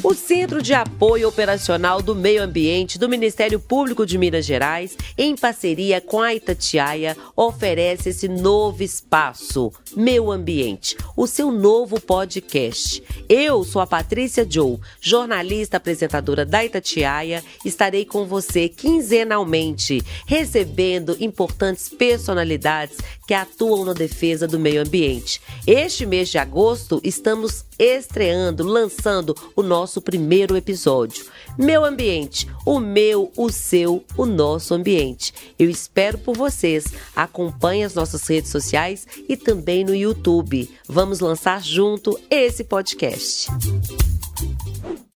O Centro de Apoio Operacional do Meio Ambiente do Ministério Público de Minas Gerais, em parceria com a Itatiaia, oferece esse novo espaço, Meu Ambiente, o seu novo podcast. Eu sou a Patrícia Joe, jornalista apresentadora da Itatiaia, estarei com você quinzenalmente, recebendo importantes personalidades que atuam na defesa do meio ambiente. Este mês de agosto estamos estreando, lançando o nosso primeiro episódio. Meu ambiente, o meu, o seu, o nosso ambiente. Eu espero por vocês. Acompanhe as nossas redes sociais e também no YouTube. Vamos lançar junto esse podcast.